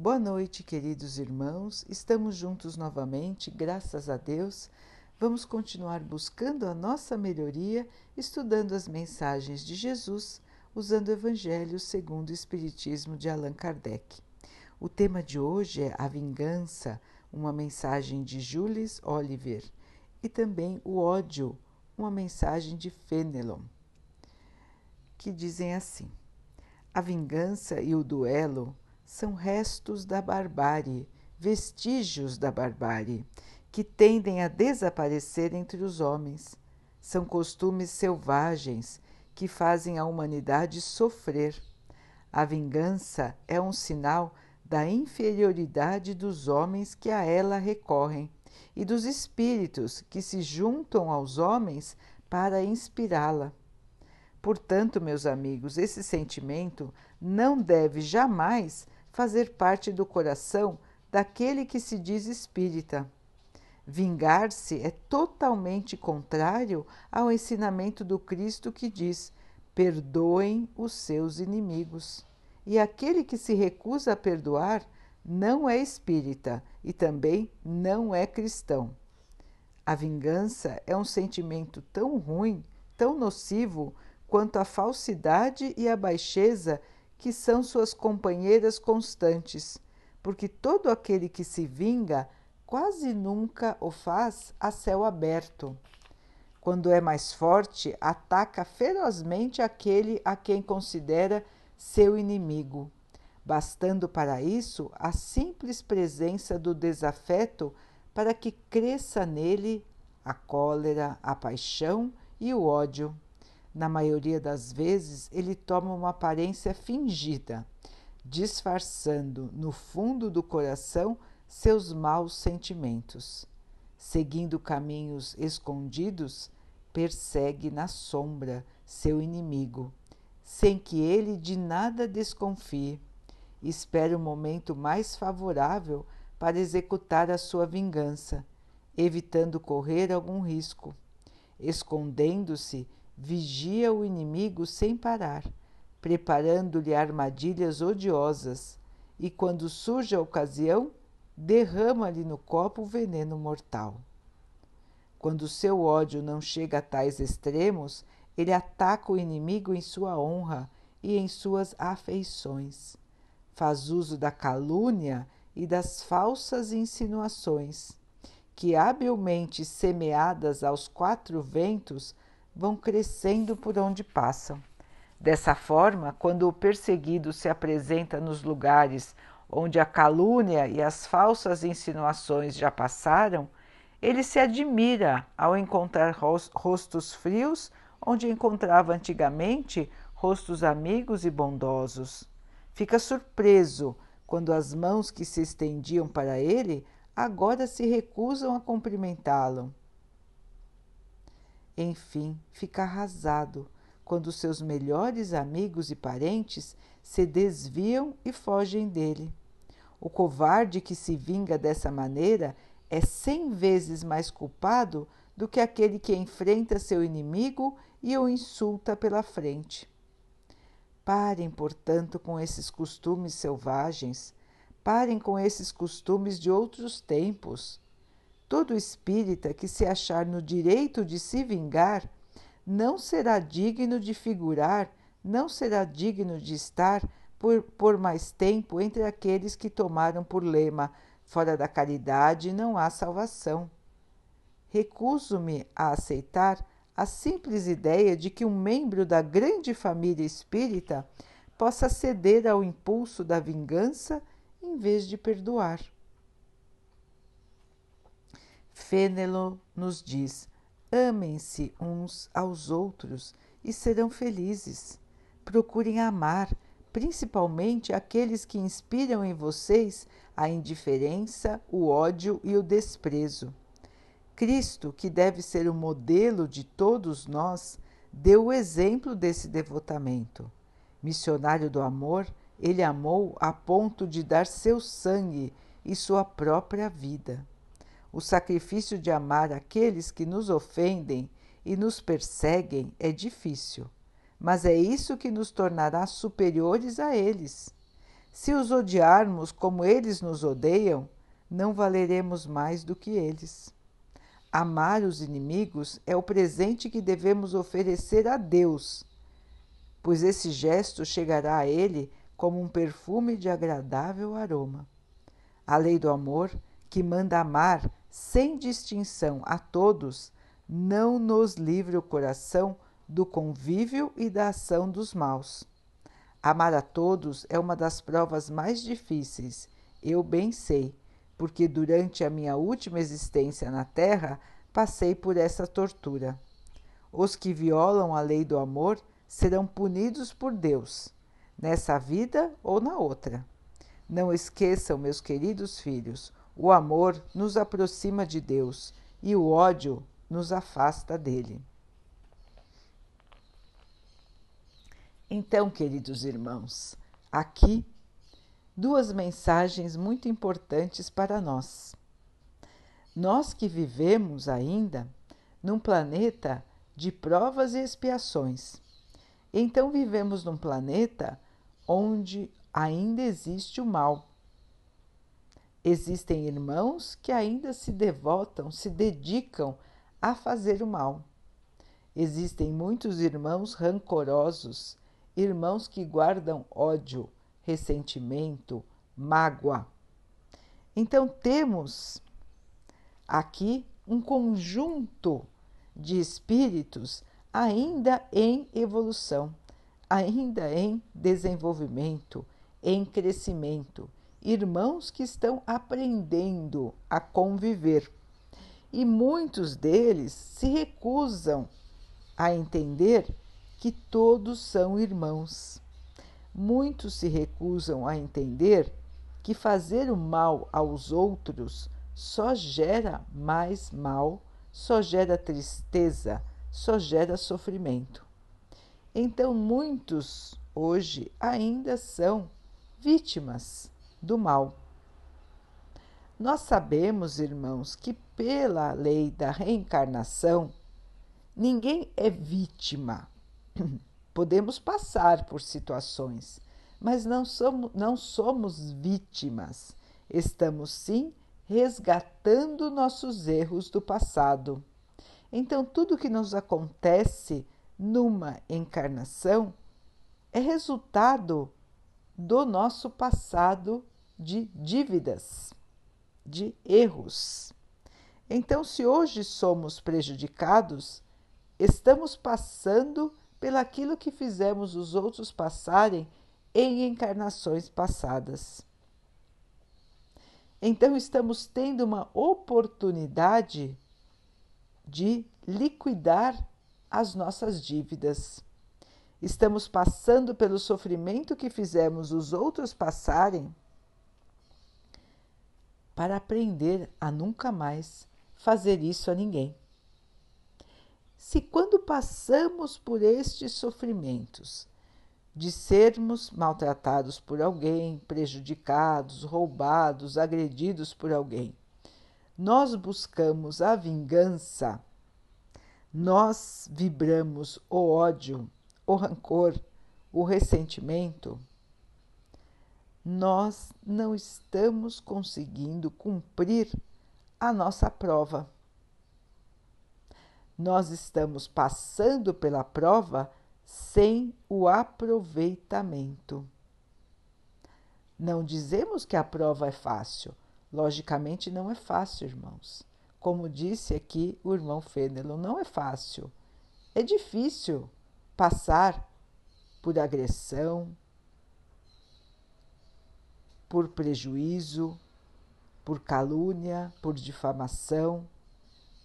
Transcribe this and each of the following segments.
Boa noite, queridos irmãos. Estamos juntos novamente, graças a Deus. Vamos continuar buscando a nossa melhoria, estudando as mensagens de Jesus, usando o Evangelho segundo o Espiritismo de Allan Kardec. O tema de hoje é a vingança, uma mensagem de Jules Oliver, e também o ódio, uma mensagem de Fenelon, que dizem assim: A vingança e o duelo são restos da barbárie, vestígios da barbárie, que tendem a desaparecer entre os homens. São costumes selvagens que fazem a humanidade sofrer. A vingança é um sinal da inferioridade dos homens que a ela recorrem e dos espíritos que se juntam aos homens para inspirá-la. Portanto, meus amigos, esse sentimento não deve jamais fazer parte do coração daquele que se diz espírita. Vingar-se é totalmente contrário ao ensinamento do Cristo que diz: perdoem os seus inimigos. E aquele que se recusa a perdoar não é espírita e também não é cristão. A vingança é um sentimento tão ruim, tão nocivo, quanto a falsidade e a baixeza que são suas companheiras constantes, porque todo aquele que se vinga quase nunca o faz a céu aberto. Quando é mais forte, ataca ferozmente aquele a quem considera seu inimigo, bastando para isso a simples presença do desafeto para que cresça nele a cólera, a paixão e o ódio. Na maioria das vezes, ele toma uma aparência fingida, disfarçando no fundo do coração seus maus sentimentos. Seguindo caminhos escondidos, persegue na sombra seu inimigo, sem que ele de nada desconfie. Espera o momento mais favorável para executar a sua vingança, evitando correr algum risco. Escondendo-se, vigia o inimigo sem parar, preparando-lhe armadilhas odiosas, e quando surge a ocasião, derrama-lhe no copo o veneno mortal. Quando seu ódio não chega a tais extremos, ele ataca o inimigo em sua honra e em suas afeições. Faz uso da calúnia e das falsas insinuações, que, habilmente semeadas aos quatro ventos, vão crescendo por onde passam. Dessa forma, quando o perseguido se apresenta nos lugares onde a calúnia e as falsas insinuações já passaram, ele se admira ao encontrar rostos frios onde encontrava antigamente rostos amigos e bondosos. Fica surpreso quando as mãos que se estendiam para ele agora se recusam a cumprimentá-lo. Enfim, fica arrasado quando seus melhores amigos e parentes se desviam e fogem dele. O covarde que se vinga dessa maneira é cem vezes mais culpado do que aquele que enfrenta seu inimigo e o insulta pela frente. Parem, portanto, com esses costumes selvagens, parem com esses costumes de outros tempos. Todo espírita que se achar no direito de se vingar não será digno de figurar, não será digno de estar por, por mais tempo entre aqueles que tomaram por lema: fora da caridade não há salvação. Recuso-me a aceitar a simples ideia de que um membro da grande família espírita possa ceder ao impulso da vingança em vez de perdoar. Fênelon nos diz: amem-se uns aos outros e serão felizes. Procurem amar, principalmente aqueles que inspiram em vocês a indiferença, o ódio e o desprezo. Cristo, que deve ser o modelo de todos nós, deu o exemplo desse devotamento. Missionário do amor, ele amou a ponto de dar seu sangue e sua própria vida. O sacrifício de amar aqueles que nos ofendem e nos perseguem é difícil, mas é isso que nos tornará superiores a eles. Se os odiarmos como eles nos odeiam, não valeremos mais do que eles. Amar os inimigos é o presente que devemos oferecer a Deus, pois esse gesto chegará a Ele como um perfume de agradável aroma. A lei do amor, que manda amar sem distinção a todos, não nos livre o coração do convívio e da ação dos maus. Amar a todos é uma das provas mais difíceis, eu bem sei, porque durante a minha última existência na Terra passei por essa tortura. Os que violam a lei do amor serão punidos por Deus, nessa vida ou na outra. Não esqueçam, meus queridos filhos, o amor nos aproxima de Deus e o ódio nos afasta dele. Então, queridos irmãos, aqui duas mensagens muito importantes para nós. Nós que vivemos ainda num planeta de provas e expiações. Então, vivemos num planeta onde ainda existe o mal. Existem irmãos que ainda se devotam, se dedicam a fazer o mal. Existem muitos irmãos rancorosos irmãos que guardam ódio, ressentimento, mágoa. Então temos aqui um conjunto de espíritos ainda em evolução, ainda em desenvolvimento, em crescimento, irmãos que estão aprendendo a conviver. E muitos deles se recusam a entender que todos são irmãos. Muitos se recusam a entender que fazer o mal aos outros só gera mais mal, só gera tristeza, só gera sofrimento. Então, muitos hoje ainda são vítimas do mal. Nós sabemos, irmãos, que pela lei da reencarnação, ninguém é vítima Podemos passar por situações, mas não somos, não somos vítimas. Estamos sim resgatando nossos erros do passado. Então, tudo que nos acontece numa encarnação é resultado do nosso passado de dívidas, de erros. Então, se hoje somos prejudicados, estamos passando pelaquilo que fizemos os outros passarem em encarnações passadas. Então estamos tendo uma oportunidade de liquidar as nossas dívidas. Estamos passando pelo sofrimento que fizemos os outros passarem para aprender a nunca mais fazer isso a ninguém. Se quando passamos por estes sofrimentos, de sermos maltratados por alguém, prejudicados, roubados, agredidos por alguém, nós buscamos a vingança, nós vibramos o ódio, o rancor, o ressentimento, nós não estamos conseguindo cumprir a nossa prova nós estamos passando pela prova sem o aproveitamento. Não dizemos que a prova é fácil. Logicamente, não é fácil, irmãos. Como disse aqui o irmão Fênelon, não é fácil. É difícil passar por agressão, por prejuízo, por calúnia, por difamação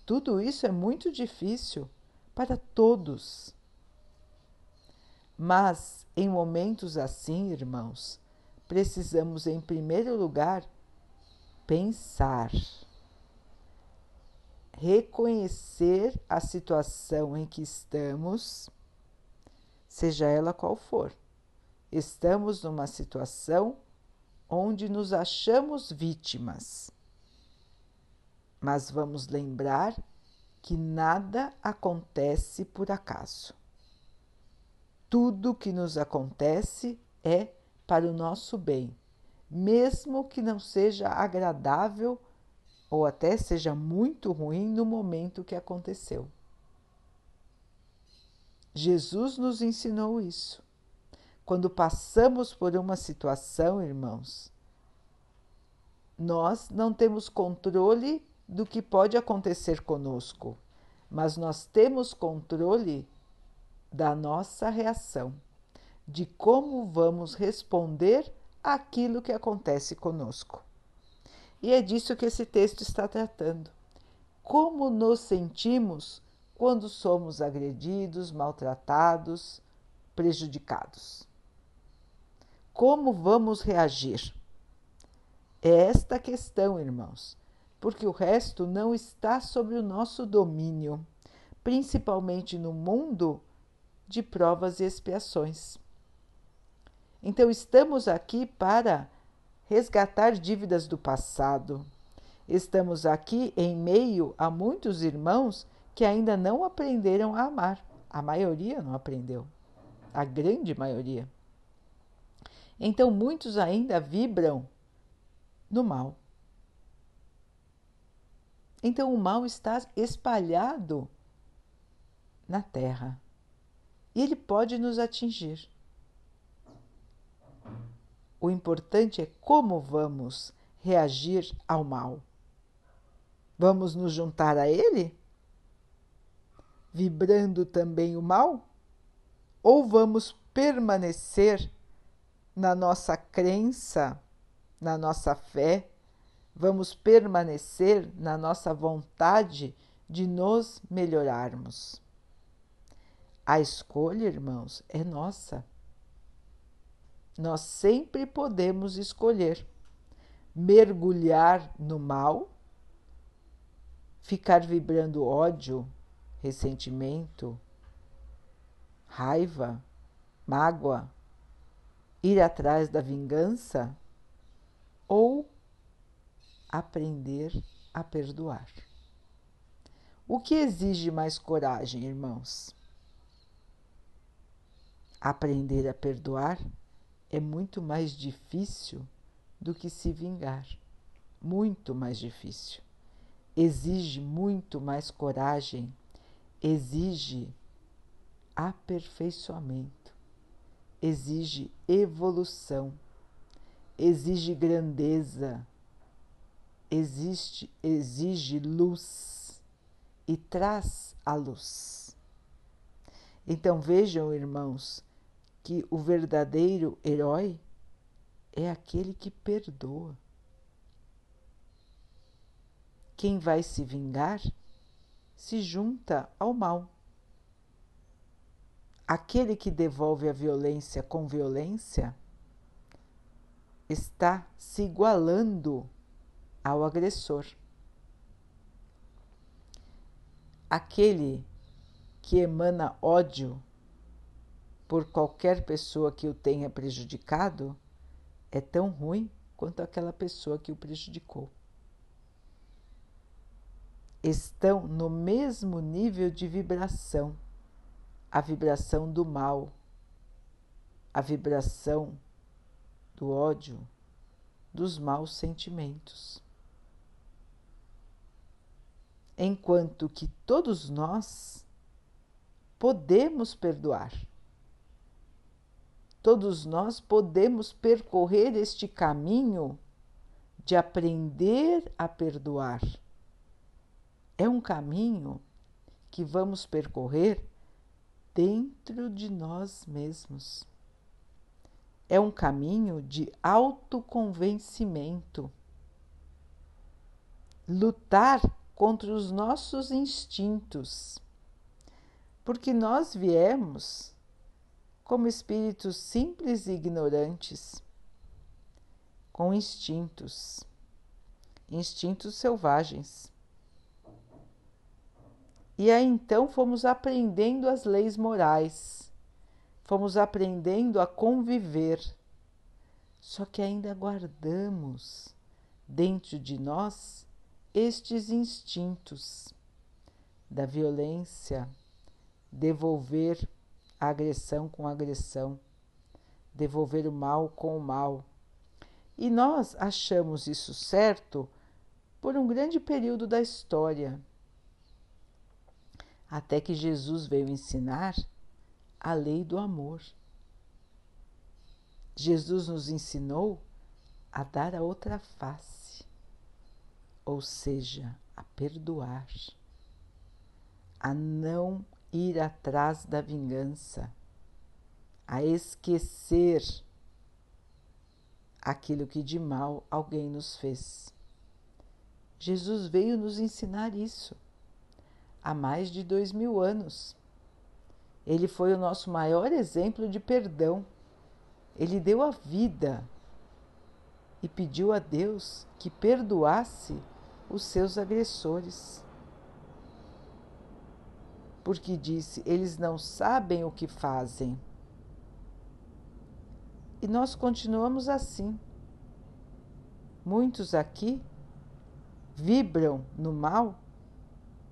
tudo isso é muito difícil para todos. Mas em momentos assim, irmãos, precisamos, em primeiro lugar, pensar, reconhecer a situação em que estamos, seja ela qual for. Estamos numa situação onde nos achamos vítimas mas vamos lembrar que nada acontece por acaso. Tudo que nos acontece é para o nosso bem, mesmo que não seja agradável ou até seja muito ruim no momento que aconteceu. Jesus nos ensinou isso. Quando passamos por uma situação, irmãos, nós não temos controle do que pode acontecer conosco, mas nós temos controle da nossa reação, de como vamos responder àquilo que acontece conosco. E é disso que esse texto está tratando. Como nos sentimos quando somos agredidos, maltratados, prejudicados? Como vamos reagir? É esta questão, irmãos, porque o resto não está sob o nosso domínio, principalmente no mundo de provas e expiações. Então, estamos aqui para resgatar dívidas do passado. Estamos aqui em meio a muitos irmãos que ainda não aprenderam a amar. A maioria não aprendeu, a grande maioria. Então, muitos ainda vibram no mal. Então, o mal está espalhado na terra e ele pode nos atingir. O importante é como vamos reagir ao mal. Vamos nos juntar a ele? Vibrando também o mal? Ou vamos permanecer na nossa crença, na nossa fé? Vamos permanecer na nossa vontade de nos melhorarmos? A escolha, irmãos, é nossa. Nós sempre podemos escolher mergulhar no mal, ficar vibrando ódio, ressentimento, raiva, mágoa, ir atrás da vingança ou aprender a perdoar. O que exige mais coragem, irmãos? Aprender a perdoar é muito mais difícil do que se vingar. Muito mais difícil. Exige muito mais coragem, exige aperfeiçoamento, exige evolução, exige grandeza, existe, exige luz e traz a luz. Então vejam, irmãos, que o verdadeiro herói é aquele que perdoa. Quem vai se vingar se junta ao mal. Aquele que devolve a violência com violência está se igualando ao agressor. Aquele que emana ódio por qualquer pessoa que o tenha prejudicado é tão ruim quanto aquela pessoa que o prejudicou. Estão no mesmo nível de vibração, a vibração do mal, a vibração do ódio, dos maus sentimentos. Enquanto que todos nós podemos perdoar Todos nós podemos percorrer este caminho de aprender a perdoar. É um caminho que vamos percorrer dentro de nós mesmos. É um caminho de autoconvencimento. Lutar contra os nossos instintos. Porque nós viemos como espíritos simples e ignorantes, com instintos, instintos selvagens. E aí então fomos aprendendo as leis morais, fomos aprendendo a conviver. Só que ainda guardamos dentro de nós estes instintos da violência, devolver agressão com agressão, devolver o mal com o mal. E nós achamos isso certo por um grande período da história, até que Jesus veio ensinar a lei do amor. Jesus nos ensinou a dar a outra face, ou seja, a perdoar, a não ir atrás da vingança, a esquecer aquilo que de mal alguém nos fez. Jesus veio nos ensinar isso há mais de dois mil anos. Ele foi o nosso maior exemplo de perdão. Ele deu a vida e pediu a Deus que perdoasse os seus agressores. Porque disse: eles não sabem o que fazem. E nós continuamos assim. Muitos aqui vibram no mal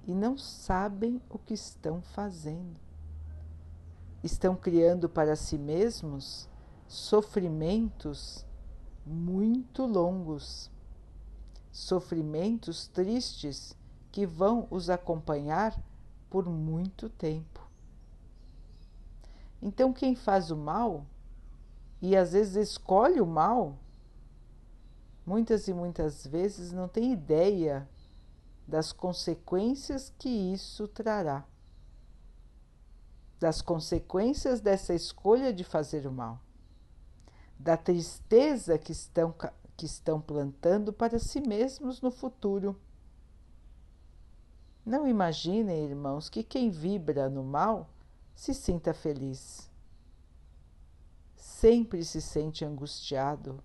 e não sabem o que estão fazendo. Estão criando para si mesmos sofrimentos muito longos, sofrimentos tristes que vão os acompanhar por muito tempo. Então, quem faz o mal e às vezes escolhe o mal, muitas e muitas vezes não tem ideia das consequências que isso trará, das consequências dessa escolha de fazer o mal da tristeza que estão, que estão plantando para si mesmos no futuro. Não imaginem, irmãos, que quem vibra no mal se sinta feliz. Sempre se sente angustiado,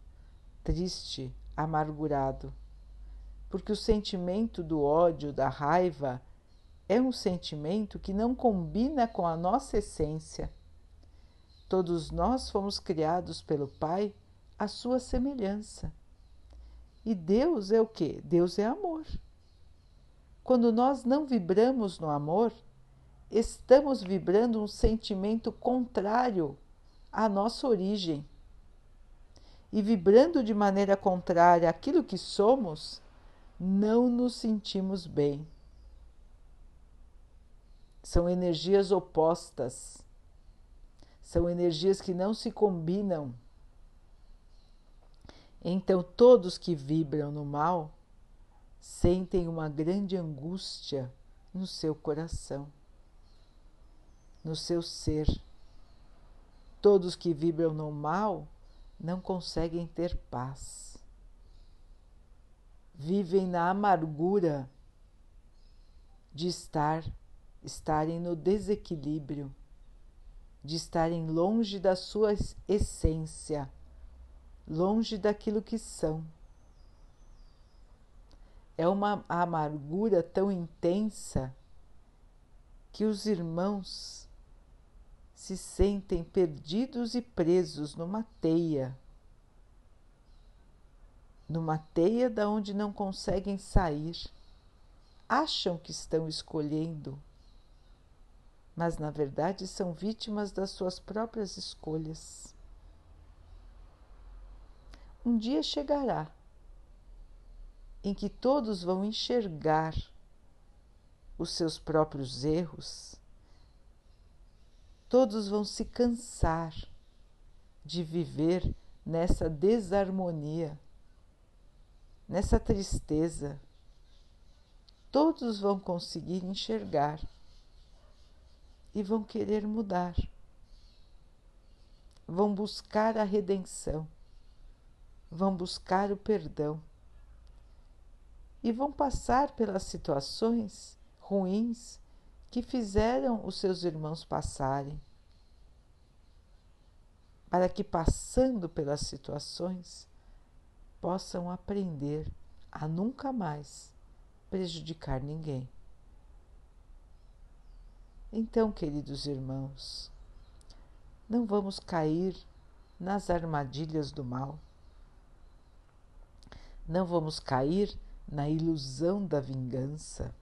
triste, amargurado, porque o sentimento do ódio, da raiva, é um sentimento que não combina com a nossa essência Todos nós fomos criados pelo Pai à sua semelhança. E Deus é o que? Deus é amor. Quando nós não vibramos no amor, estamos vibrando um sentimento contrário à nossa origem. E vibrando de maneira contrária àquilo que somos, não nos sentimos bem. São energias opostas são energias que não se combinam. Então, todos que vibram no mal sentem uma grande angústia no seu coração, no seu ser. Todos que vibram no mal não conseguem ter paz. Vivem na amargura de estar estarem no desequilíbrio de estarem longe da sua essência, longe daquilo que são. É uma amargura tão intensa que os irmãos se sentem perdidos e presos numa teia, numa teia da onde não conseguem sair. Acham que estão escolhendo mas na verdade são vítimas das suas próprias escolhas. Um dia chegará em que todos vão enxergar os seus próprios erros, todos vão se cansar de viver nessa desarmonia, nessa tristeza. Todos vão conseguir enxergar e vão querer mudar. Vão buscar a redenção, vão buscar o perdão e vão passar pelas situações ruins que fizeram os seus irmãos passarem, para que, passando pelas situações, possam aprender a nunca mais prejudicar ninguém. Então, queridos irmãos, não vamos cair nas armadilhas do mal. Não vamos cair na ilusão da vingança.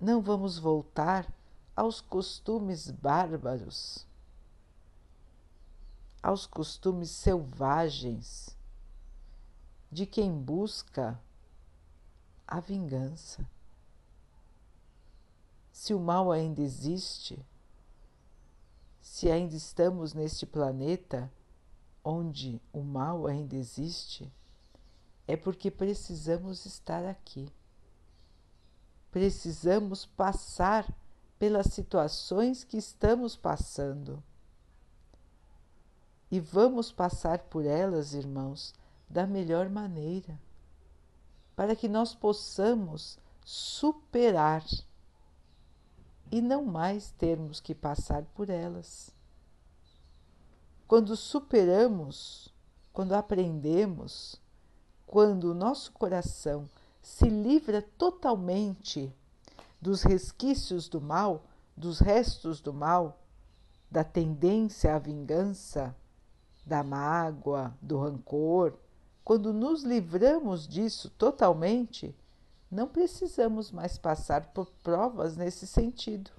Não vamos voltar aos costumes bárbaros. aos costumes selvagens de quem busca a vingança. Se o mal ainda existe, se ainda estamos neste planeta onde o mal ainda existe, é porque precisamos estar aqui. Precisamos passar pelas situações que estamos passando. E vamos passar por elas, irmãos, da melhor maneira, para que nós possamos superar e não mais termos que passar por elas. Quando superamos, quando aprendemos, quando o nosso coração se livra totalmente dos resquícios do mal, dos restos do mal, da tendência à vingança, da mágoa, do rancor, quando nos livramos disso totalmente, não precisamos mais passar por provas nesse sentido,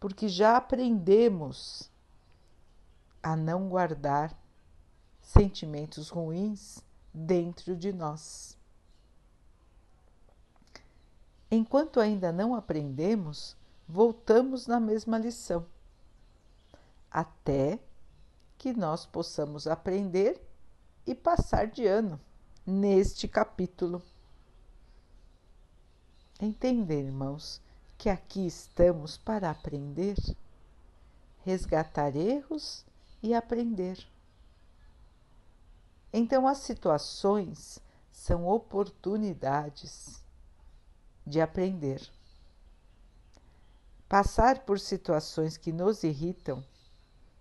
porque já aprendemos a não guardar sentimentos ruins dentro de nós. Enquanto ainda não aprendemos, voltamos na mesma lição, até que nós possamos aprender e passar de ano neste capítulo. Entender, irmãos, que aqui estamos para aprender, resgatar erros e aprender. Então, as situações são oportunidades de aprender. Passar por situações que nos irritam,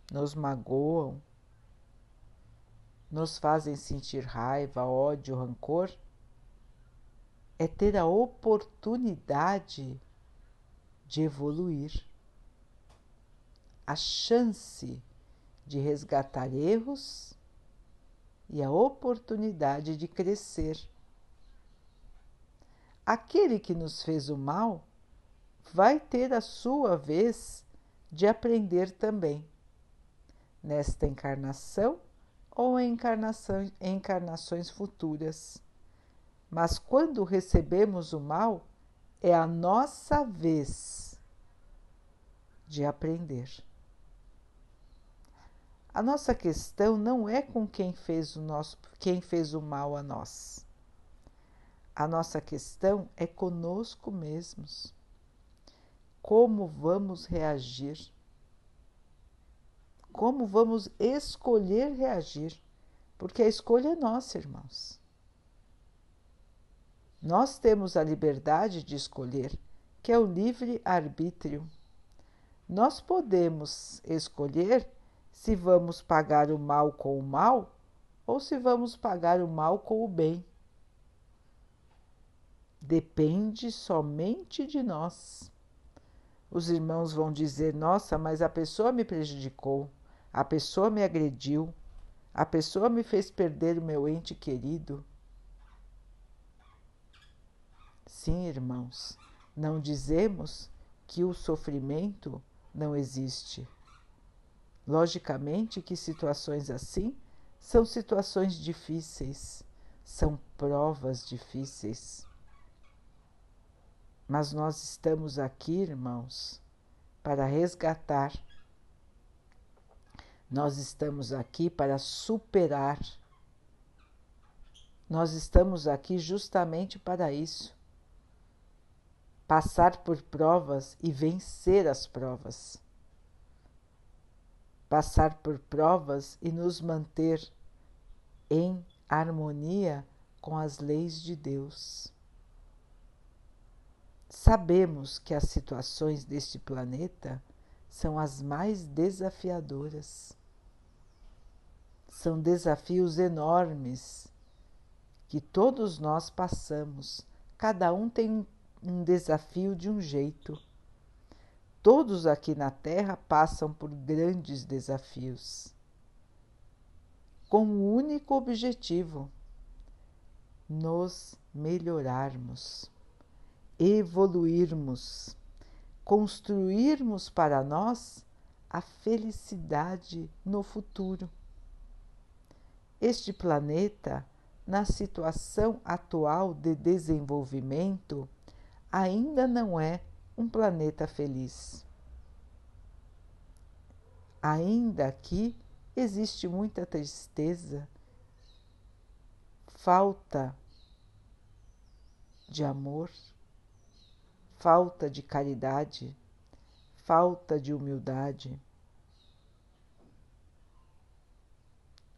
nos magoam, nos fazem sentir raiva, ódio, rancor, é ter a oportunidade de evoluir, a chance de resgatar erros e a oportunidade de crescer. Aquele que nos fez o mal vai ter a sua vez de aprender também, nesta encarnação ou encarnações, encarnações futuras. Mas quando recebemos o mal, é a nossa vez de aprender. A nossa questão não é com quem fez o nosso, quem fez o mal a nós. A nossa questão é conosco mesmos. Como vamos reagir? Como vamos escolher reagir? Porque a escolha é nossa, irmãos. Nós temos a liberdade de escolher, que é o livre arbítrio. Nós podemos escolher se vamos pagar o mal com o mal ou se vamos pagar o mal com o bem. Depende somente de nós. Os irmãos vão dizer: Nossa, mas a pessoa me prejudicou, a pessoa me agrediu, a pessoa me fez perder o meu ente querido. Sim, irmãos, não dizemos que o sofrimento não existe. Logicamente que situações assim são situações difíceis, são provas difíceis. Mas nós estamos aqui, irmãos, para resgatar. Nós estamos aqui para superar. Nós estamos aqui justamente para isso passar por provas e vencer as provas. Passar por provas e nos manter em harmonia com as leis de Deus. Sabemos que as situações deste planeta são as mais desafiadoras. São desafios enormes que todos nós passamos. Cada um tem um desafio de um jeito. Todos aqui na Terra passam por grandes desafios, com o um único objetivo: nos melhorarmos, evoluirmos, construirmos para nós a felicidade no futuro. Este planeta, na situação atual de desenvolvimento, ainda não é um planeta feliz. Ainda aqui existe muita tristeza, falta de amor, falta de caridade, falta de humildade.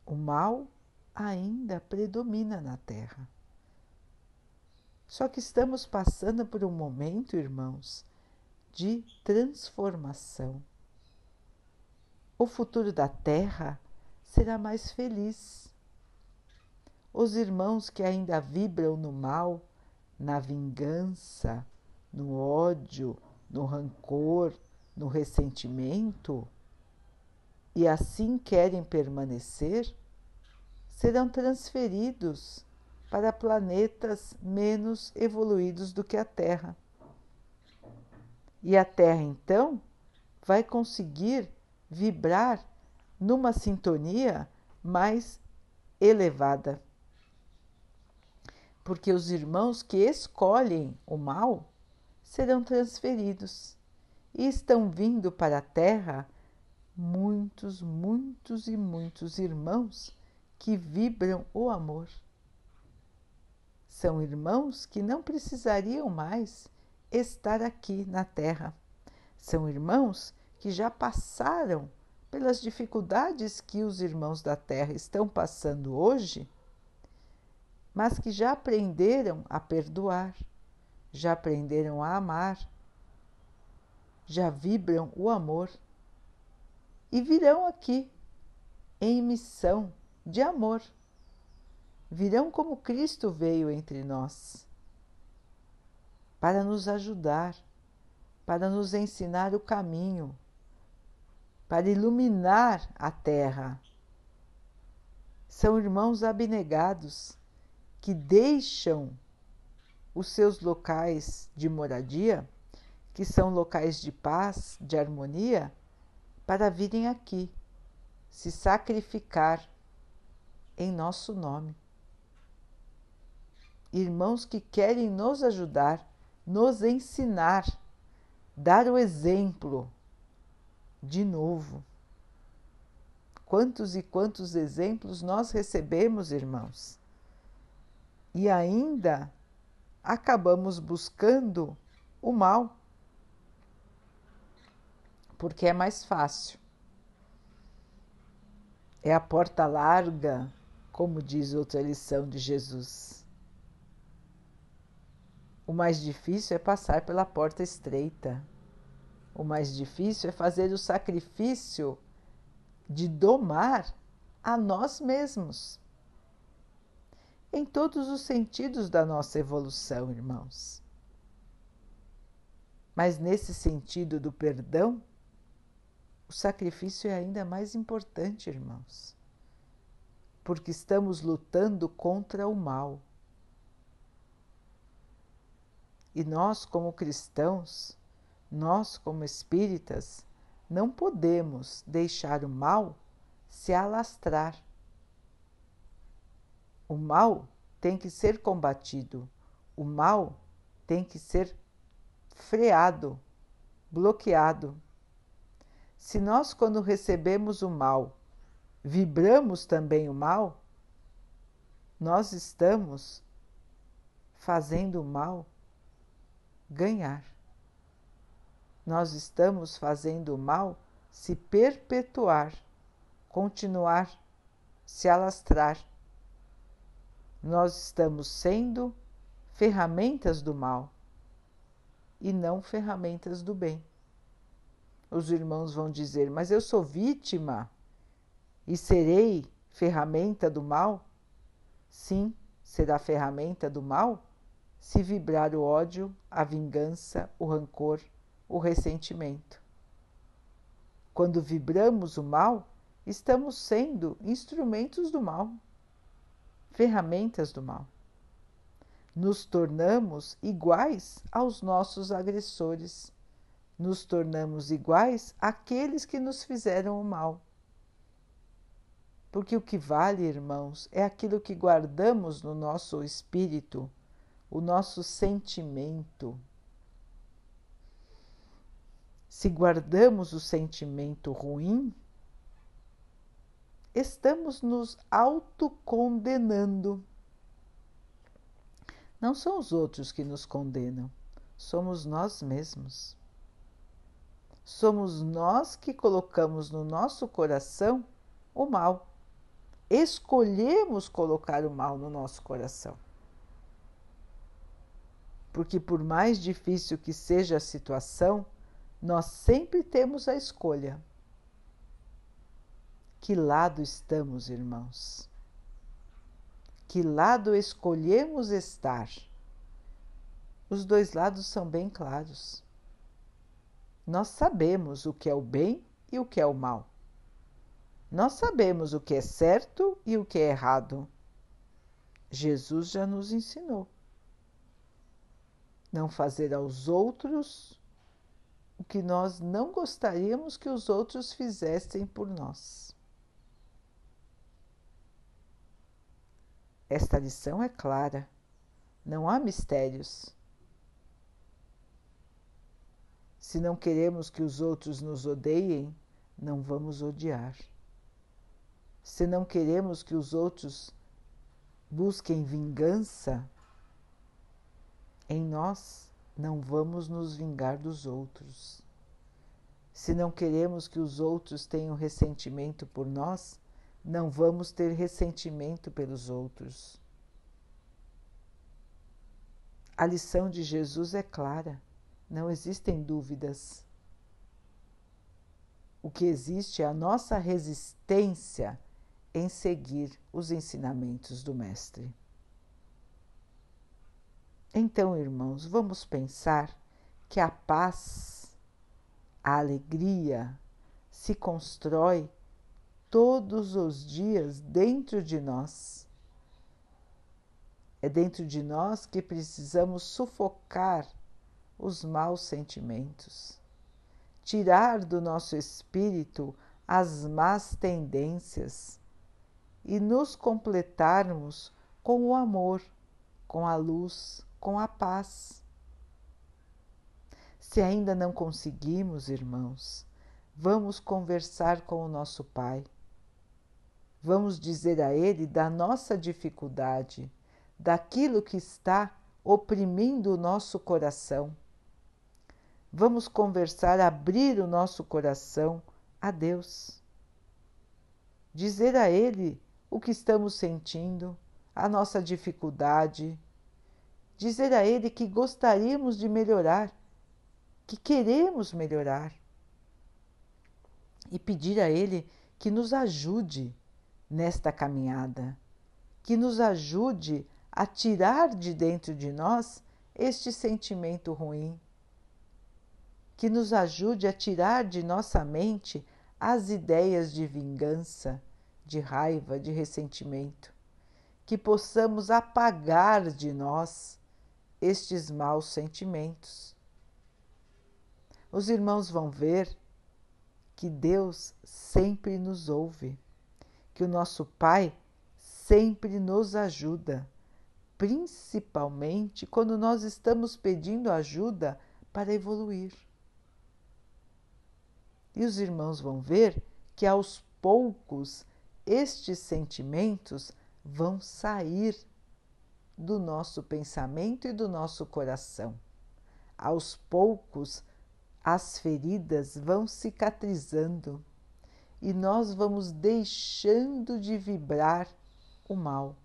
O mal ainda predomina na Terra. Só que estamos passando por um momento, irmãos, de transformação. O futuro da Terra será mais feliz. Os irmãos que ainda vibram no mal, na vingança, no ódio, no rancor, no ressentimento, e assim querem permanecer, serão transferidos para planetas menos evoluídos do que a Terra. E a Terra, então, vai conseguir vibrar numa sintonia mais elevada. Porque os irmãos que escolhem o mal serão transferidos e estão vindo para a Terra muitos, muitos e muitos irmãos que vibram o amor. São irmãos que não precisariam mais estar aqui na Terra. São irmãos que já passaram pelas dificuldades que os irmãos da Terra estão passando hoje, mas que já aprenderam a perdoar, já aprenderam a amar, já vibram o amor e virão aqui em missão de amor. Virão como Cristo veio entre nós para nos ajudar, para nos ensinar o caminho, para iluminar a terra. São irmãos abnegados que deixam os seus locais de moradia, que são locais de paz, de harmonia, para virem aqui se sacrificar em nosso nome. Irmãos que querem nos ajudar, nos ensinar, dar o exemplo de novo. Quantos e quantos exemplos nós recebemos, irmãos? E ainda acabamos buscando o mal, porque é mais fácil. É a porta larga como diz outra lição de Jesus. O mais difícil é passar pela porta estreita. O mais difícil é fazer o sacrifício de domar a nós mesmos. Em todos os sentidos da nossa evolução, irmãos. Mas nesse sentido do perdão, o sacrifício é ainda mais importante, irmãos porque estamos lutando contra o mal. E nós, como cristãos, nós, como espíritas, não podemos deixar o mal se alastrar. O mal tem que ser combatido, o mal tem que ser freado, bloqueado. Se nós, quando recebemos o mal, vibramos também o mal, nós estamos fazendo o mal ganhar. Nós estamos fazendo o mal se perpetuar, continuar, se alastrar. Nós estamos sendo ferramentas do mal e não ferramentas do bem. Os irmãos vão dizer: Mas eu sou vítima e serei ferramenta do mal? Sim, será ferramenta do mal se vibrar o ódio, a vingança, o rancor, o ressentimento. Quando vibramos o mal, estamos sendo instrumentos do mal, ferramentas do mal. Nos tornamos iguais aos nossos agressores, nos tornamos iguais àqueles que nos fizeram o mal Porque o que vale, irmãos, é aquilo que guardamos no nosso espírito, o nosso sentimento. Se guardamos o sentimento ruim, estamos nos autocondenando. Não são os outros que nos condenam, somos nós mesmos. Somos nós que colocamos no nosso coração o mal. Escolhemos colocar o mal no nosso coração. Porque, por mais difícil que seja a situação, nós sempre temos a escolha. Que lado estamos, irmãos? Que lado escolhemos estar? Os dois lados são bem claros. Nós sabemos o que é o bem e o que é o mal. Nós sabemos o que é certo e o que é errado. Jesus já nos ensinou. Não fazer aos outros o que nós não gostaríamos que os outros fizessem por nós. Esta lição é clara, não há mistérios. Se não queremos que os outros nos odeiem, não vamos odiar. Se não queremos que os outros busquem vingança, em nós não vamos nos vingar dos outros. Se não queremos que os outros tenham ressentimento por nós, não vamos ter ressentimento pelos outros. A lição de Jesus é clara, não existem dúvidas. O que existe é a nossa resistência em seguir os ensinamentos do Mestre. Então, irmãos, vamos pensar que a paz, a alegria se constrói todos os dias dentro de nós. É dentro de nós que precisamos sufocar os maus sentimentos, tirar do nosso espírito as más tendências e nos completarmos com o amor, com a luz, com a paz. Se ainda não conseguimos, irmãos, vamos conversar com o nosso Pai Vamos dizer a Ele da nossa dificuldade, daquilo que está oprimindo o nosso coração. Vamos conversar, abrir o nosso coração a Deus. Dizer a Ele o que estamos sentindo, a nossa dificuldade. Dizer a Ele que gostaríamos de melhorar, que queremos melhorar. E pedir a Ele que nos ajude nesta caminhada, que nos ajude a tirar de dentro de nós este sentimento ruim, que nos ajude a tirar de nossa mente as ideias de vingança, de raiva, de ressentimento, que possamos apagar de nós estes maus sentimentos. Os irmãos vão ver que Deus sempre nos ouve que o nosso Pai sempre nos ajuda, principalmente quando nós estamos pedindo ajuda para evoluir. E os irmãos vão ver que aos poucos estes sentimentos vão sair do nosso pensamento e do nosso coração. Aos poucos, as feridas vão cicatrizando e nós vamos deixando de vibrar o mal.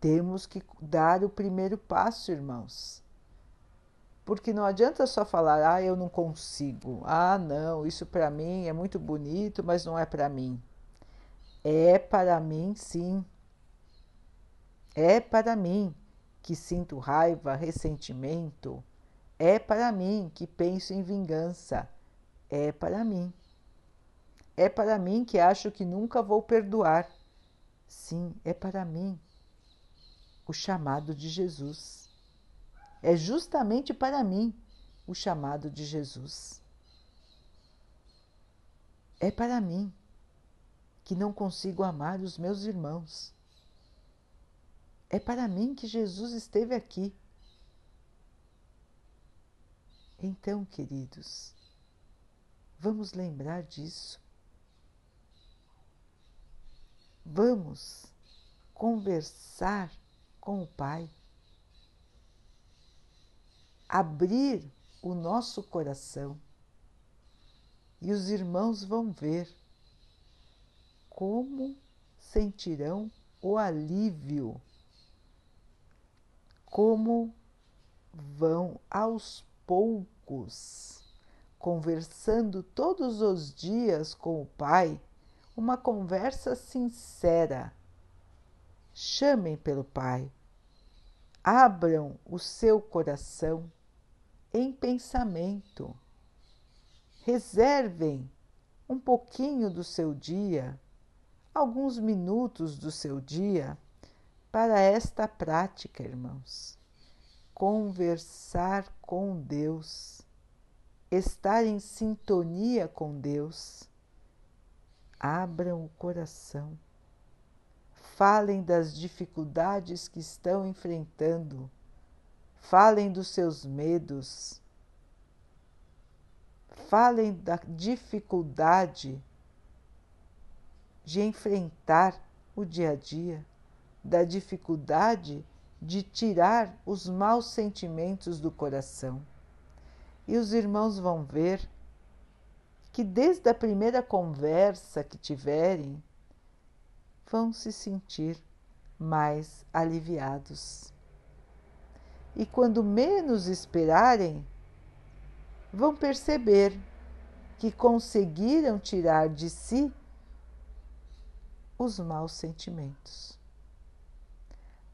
Temos que dar o primeiro passo, irmãos. Porque não adianta só falar, ah, eu não consigo, ah, não, isso para mim é muito bonito, mas não é para mim. É para mim, sim. É para mim que sinto raiva, ressentimento. É para mim que penso em vingança é para mim. É para mim que acho que nunca vou perdoar. Sim, é para mim o chamado de Jesus. É justamente para mim o chamado de Jesus. É para mim que não consigo amar os meus irmãos. É para mim que Jesus esteve aqui. Então, queridos, vamos lembrar disso. Vamos conversar com o Pai, abrir o nosso coração e os irmãos vão ver como sentirão o alívio, como vão aos poucos, conversando todos os dias com o Pai, uma conversa sincera. Chamem pelo Pai, abram o seu coração em pensamento, reservem um pouquinho do seu dia alguns minutos do seu dia para esta prática, irmãos. Conversar com Deus, estar em sintonia com Deus. Abram o coração, falem das dificuldades que estão enfrentando, falem dos seus medos, falem da dificuldade de enfrentar o dia a dia, da dificuldade de tirar os maus sentimentos do coração. E os irmãos vão ver que desde a primeira conversa que tiverem, vão se sentir mais aliviados. E quando menos esperarem, vão perceber que conseguiram tirar de si os maus sentimentos.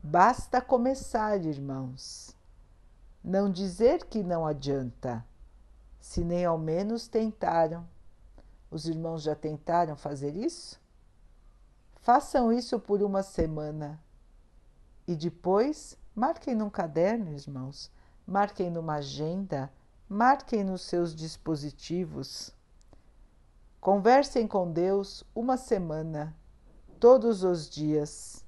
Basta começar, irmãos. Não dizer que não adianta, se nem ao menos tentaram. Os irmãos já tentaram fazer isso? Façam isso por uma semana e depois marquem num caderno, irmãos, marquem numa agenda, marquem nos seus dispositivos. Conversem com Deus uma semana todos os dias.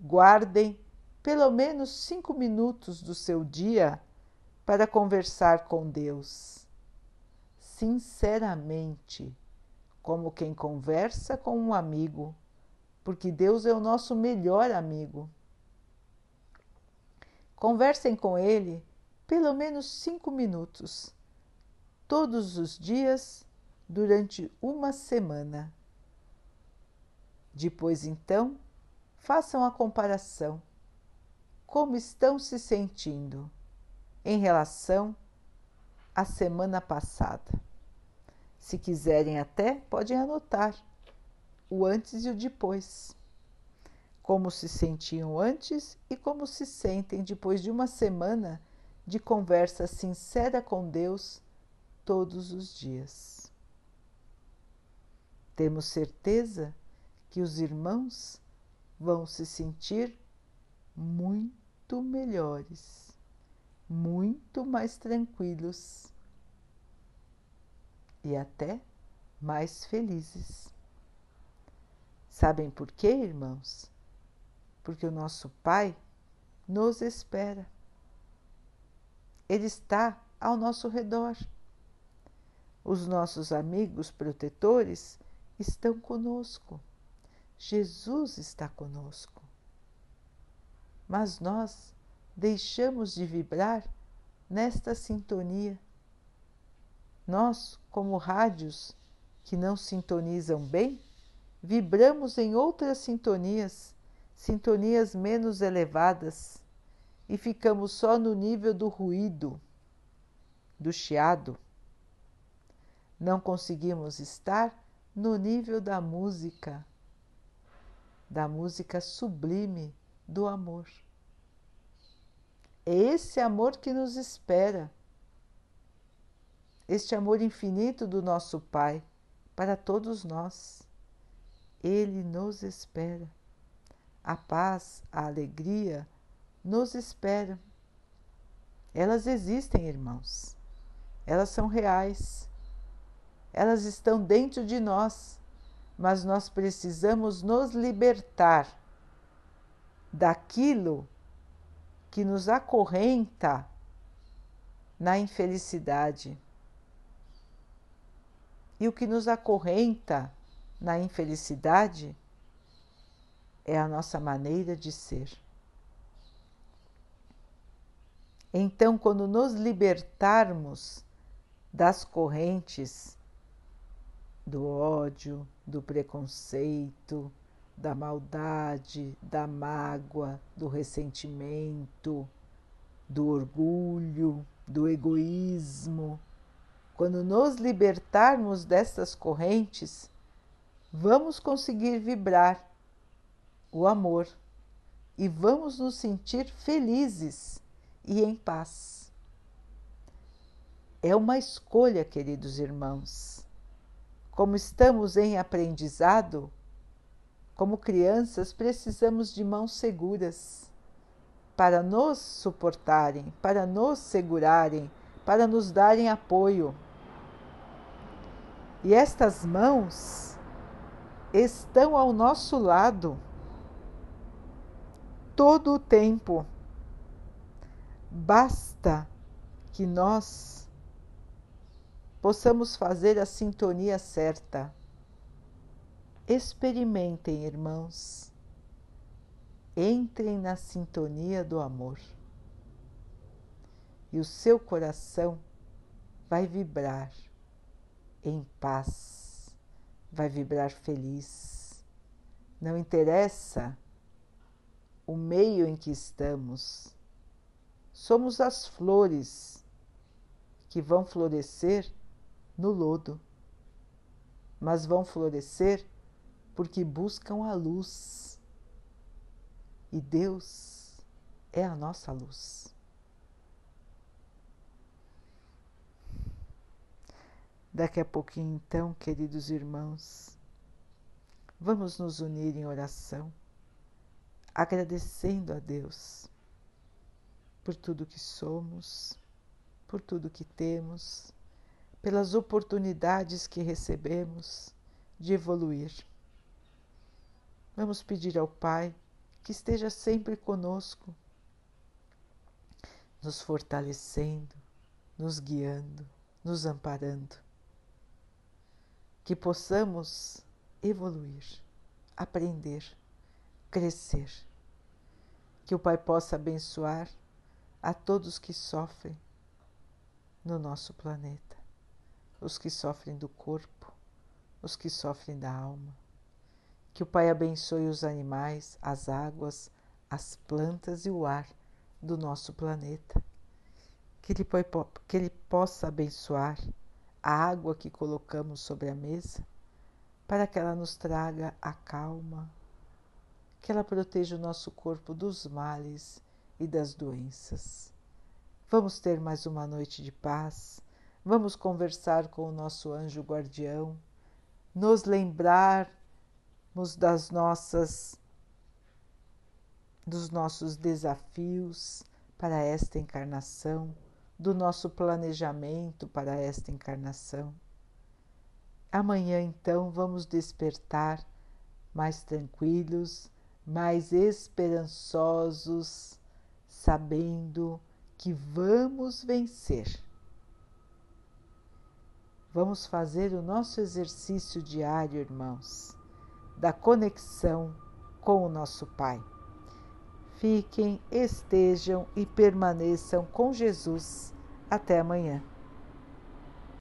Guardem pelo menos cinco minutos do seu dia para conversar com Deus. Sinceramente, como quem conversa com um amigo, porque Deus é o nosso melhor amigo. Conversem com Ele pelo menos cinco minutos, todos os dias, durante uma semana. Depois, então, façam a comparação. Como estão se sentindo em relação à semana passada? Se quiserem, até podem anotar o antes e o depois. Como se sentiam antes e como se sentem depois de uma semana de conversa sincera com Deus todos os dias. Temos certeza que os irmãos vão se sentir muito melhores, muito mais tranquilos e até mais felizes. Sabem por quê, irmãos? Porque o nosso Pai nos espera. Ele está ao nosso redor. Os nossos amigos protetores estão conosco. Jesus está conosco. Mas nós deixamos de vibrar nesta sintonia. Nós, como rádios que não sintonizam bem, vibramos em outras sintonias, sintonias menos elevadas, e ficamos só no nível do ruído, do chiado. Não conseguimos estar no nível da música da música sublime do amor. É esse amor que nos espera, este amor infinito do nosso Pai para todos nós. Ele nos espera. A paz, a alegria nos esperam. Elas existem, irmãos. Elas são reais. Elas estão dentro de nós mas nós precisamos nos libertar daquilo que nos acorrenta na infelicidade. E o que nos acorrenta na infelicidade é a nossa maneira de ser. Então, quando nos libertarmos das correntes do ódio, do preconceito, da maldade, da mágoa, do ressentimento, do orgulho, do egoísmo, quando nos libertarmos dessas correntes, vamos conseguir vibrar o amor e vamos nos sentir felizes e em paz. É uma escolha, queridos irmãos. Como estamos em aprendizado, como crianças, precisamos de mãos seguras para nos suportarem, para nos segurarem, para nos darem apoio. E estas mãos estão ao nosso lado todo o tempo. Basta que nós possamos fazer a sintonia certa. Experimentem, irmãos. Entrem na sintonia do amor. E o seu coração vai vibrar em paz, vai vibrar feliz. Não interessa o meio em que estamos. Somos as flores que vão florescer no lodo, mas vão florescer porque buscam a luz. E Deus é a nossa luz. Daqui a pouquinho, então, queridos irmãos, vamos nos unir em oração agradecendo a Deus por tudo que somos, por tudo que temos, pelas oportunidades que recebemos de evoluir. Vamos pedir ao Pai que esteja sempre conosco, nos fortalecendo, nos guiando, nos amparando. Que possamos evoluir, aprender crescer. Que o Pai possa abençoar a todos que sofrem no nosso planeta, os que sofrem do corpo, os que sofrem da alma. Que o Pai abençoe os animais, as águas, as plantas e o ar do nosso planeta. Que ele, que ele possa abençoar a água que colocamos sobre a mesa, para que ela nos traga a calma, que ela proteja o nosso corpo dos males e das doenças. Vamos ter mais uma noite de paz, vamos conversar com o nosso anjo guardião, nos lembrarmos das nossas dos nossos desafios para esta encarnação, do nosso planejamento para esta encarnação. Amanhã, então, vamos despertar mais tranquilos, mais esperançosos, sabendo que vamos vencer. Vamos fazer o nosso exercício diário, irmãos, da conexão com o nosso Pai. Fiquem, estejam e permaneçam com Jesus. Até amanhã.